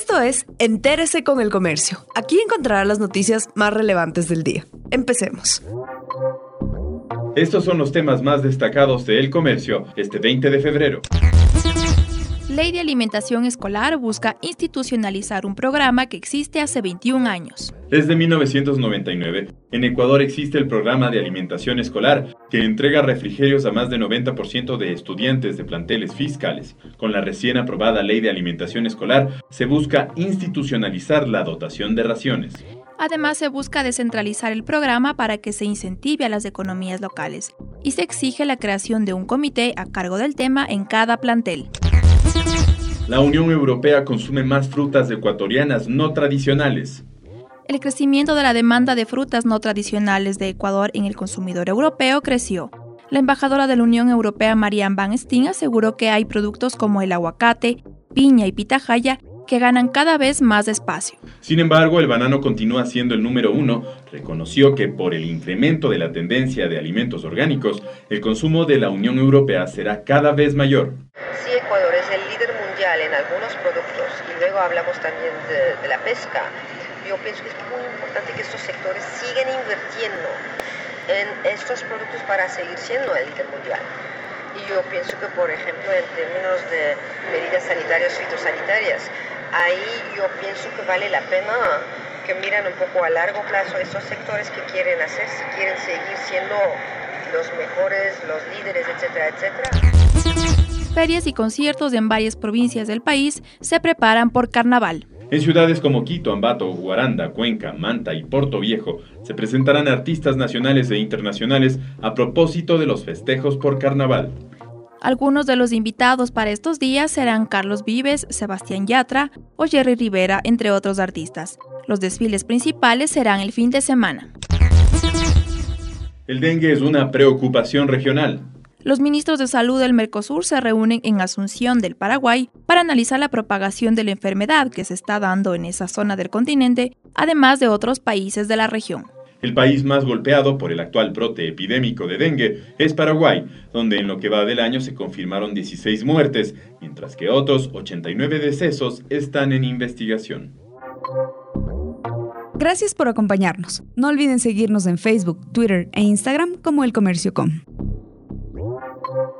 Esto es Entérese con el Comercio. Aquí encontrará las noticias más relevantes del día. Empecemos. Estos son los temas más destacados de El Comercio este 20 de febrero. Ley de Alimentación Escolar busca institucionalizar un programa que existe hace 21 años. Desde 1999, en Ecuador existe el programa de alimentación escolar, que entrega refrigerios a más del 90% de estudiantes de planteles fiscales. Con la recién aprobada Ley de Alimentación Escolar, se busca institucionalizar la dotación de raciones. Además, se busca descentralizar el programa para que se incentive a las economías locales y se exige la creación de un comité a cargo del tema en cada plantel. La Unión Europea consume más frutas ecuatorianas no tradicionales. El crecimiento de la demanda de frutas no tradicionales de Ecuador en el consumidor europeo creció. La embajadora de la Unión Europea, Marianne Van Steen, aseguró que hay productos como el aguacate, piña y pitahaya que ganan cada vez más espacio. Sin embargo, el banano continúa siendo el número uno. Reconoció que por el incremento de la tendencia de alimentos orgánicos, el consumo de la Unión Europea será cada vez mayor algunos productos y luego hablamos también de, la pesca, yo pienso que es muy importante que estos sectores sigan invirtiendo en estos productos para seguir siendo el líder mundial. Y yo pienso que, por ejemplo, en términos de medidas sanitarias, fitosanitarias, ahí yo pienso que vale la pena que miran un poco a largo plazo estos sectores que quieren hacer, si quieren seguir siendo los mejores, los líderes, etcétera, etcétera ferias y conciertos en varias provincias del país se preparan por carnaval. En ciudades como Quito, Ambato, Guaranda, Cuenca, Manta y Puerto Viejo se presentarán artistas nacionales e internacionales a propósito de los festejos por carnaval. Algunos de los invitados para estos días serán Carlos Vives, Sebastián Yatra o Jerry Rivera, entre otros artistas. Los desfiles principales serán el fin de semana. El dengue es una preocupación regional. Los ministros de salud del Mercosur se reúnen en Asunción del Paraguay para analizar la propagación de la enfermedad que se está dando en esa zona del continente, además de otros países de la región. El país más golpeado por el actual brote epidémico de dengue es Paraguay, donde en lo que va del año se confirmaron 16 muertes, mientras que otros 89 decesos están en investigación. Gracias por acompañarnos. No olviden seguirnos en Facebook, Twitter e Instagram como El Comercio Com. Thank you.